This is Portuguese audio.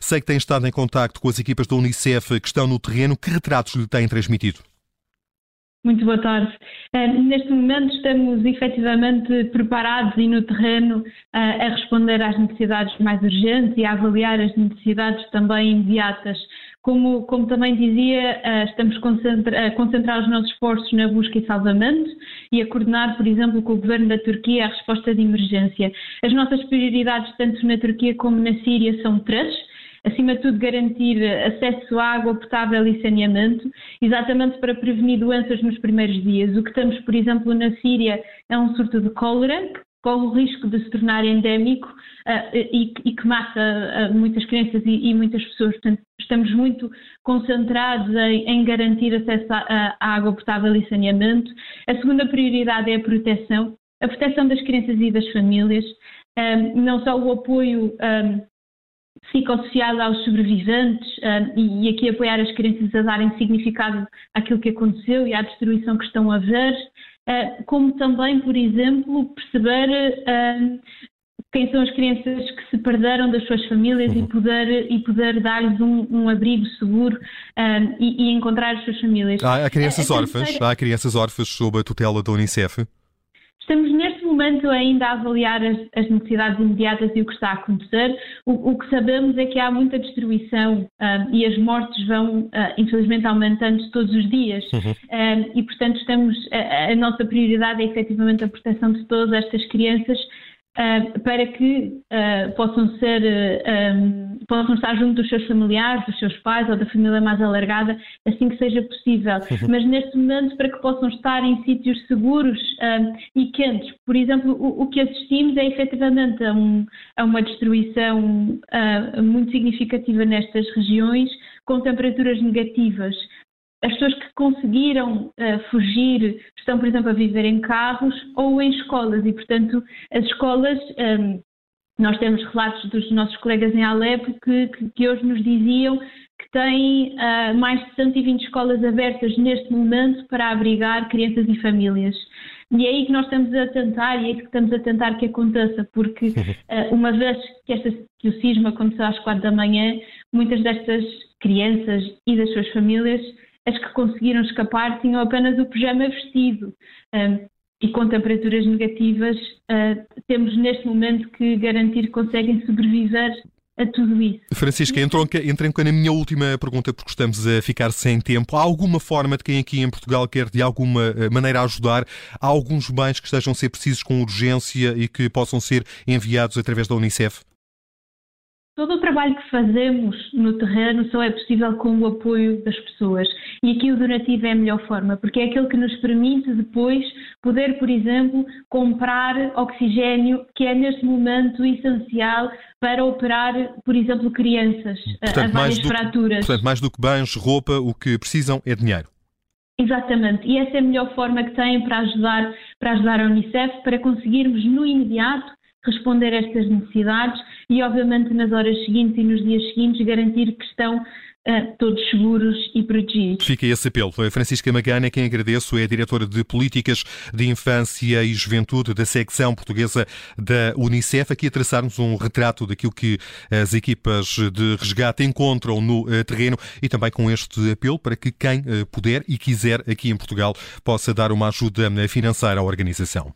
Sei que tem estado em contacto com as equipas da Unicef que estão no terreno. Que retratos lhe têm transmitido? Muito boa tarde. Uh, neste momento estamos efetivamente preparados e no terreno uh, a responder às necessidades mais urgentes e a avaliar as necessidades também imediatas. Como, como também dizia, uh, estamos concentra a concentrar os nossos esforços na busca e salvamento e a coordenar, por exemplo, com o governo da Turquia a resposta de emergência. As nossas prioridades, tanto na Turquia como na Síria, são três acima de tudo, garantir acesso à água potável e saneamento, exatamente para prevenir doenças nos primeiros dias. O que temos, por exemplo, na Síria é um surto de cólera, que corre o risco de se tornar endémico uh, e, e, que mata uh, muitas crianças e, e, muitas pessoas. Portanto, estamos muito concentrados em, garantir acesso à, água potável e saneamento. A segunda prioridade é a proteção, a proteção das crianças e das famílias, ah, não só o apoio um, psicossocial aos sobreviventes uh, e, e, aqui apoiar as crianças a darem significado àquilo que aconteceu e à destruição que estão a ver, uh, como também, por exemplo, perceber uh, quem são as crianças que se perderam das suas famílias uhum. e poder, e poder dar-lhes um, um, abrigo seguro e, e, encontrar as suas famílias. Há, há crianças órfãs, há crianças órfãs sob a tutela da Unicef? Estamos neste momento ainda a avaliar as, as, necessidades imediatas e o que está a acontecer. O, o que sabemos é que há muita destruição um, e as mortes vão, uh, infelizmente, aumentando todos os dias. Uhum. Um, e, portanto, estamos, a, a, nossa prioridade é efetivamente a proteção de todas estas crianças uh, para que uh, possam ser, um, possam estar junto dos seus familiares, dos seus pais ou da família mais alargada, assim que seja possível. Uhum. Mas neste momento, para que possam estar em sítios seguros e quentes. Por exemplo, o, o, que assistimos é efetivamente a, um, a uma destruição muito significativa nestas regiões, com temperaturas negativas as pessoas que conseguiram uh, fugir estão, por exemplo, a viver em carros ou em escolas e, portanto, as escolas. Um, ehm, nós temos relatos dos nossos colegas em Alepo que, que, que hoje nos diziam que têm uh, mais de 120 escolas abertas neste momento para abrigar crianças e famílias. E é aí que nós estamos a tentar, e é isso que estamos a tentar que aconteça, porque uh, uma vez que, esta, que o sismo aconteceu às quatro da manhã, muitas destas crianças e das suas famílias as que conseguiram escapar tinham apenas o pijama vestido. Um, e com temperaturas negativas, uh, temos neste momento que garantir que conseguem sobreviver a tudo isso. Francisca, entro na minha última pergunta porque estamos a ficar sem tempo. Há alguma forma de quem aqui em Portugal quer de alguma eh, maneira ajudar? Há alguns bens que estejam a ser precisos com urgência e que possam ser enviados através da Unicef? Todo o trabalho que fazemos no terreno só é possível com o apoio das pessoas. E aqui o donativo é a melhor forma, porque é aquele que nos permite depois poder, por exemplo, comprar oxigênio, que é neste momento essencial para operar, por exemplo, crianças portanto, a várias fraturas. Portanto, mais do que bens, roupa, o que precisam é dinheiro. Exatamente, e essa é a melhor forma que têm para ajudar, para ajudar a Unicef, para conseguirmos no imediato responder a estas necessidades e, obviamente, nas horas seguintes e nos dias seguintes, garantir que estão uh, todos seguros e protegidos. Fica esse apelo. Francisca Magana, quem agradeço, é a diretora de Políticas de Infância e Juventude da secção portuguesa da Unicef, aqui a traçar-nos um retrato daquilo que as equipas de resgate encontram no uh, terreno e também com este apelo para que quem uh, puder e quiser aqui em Portugal possa dar uma ajuda financeira à organização.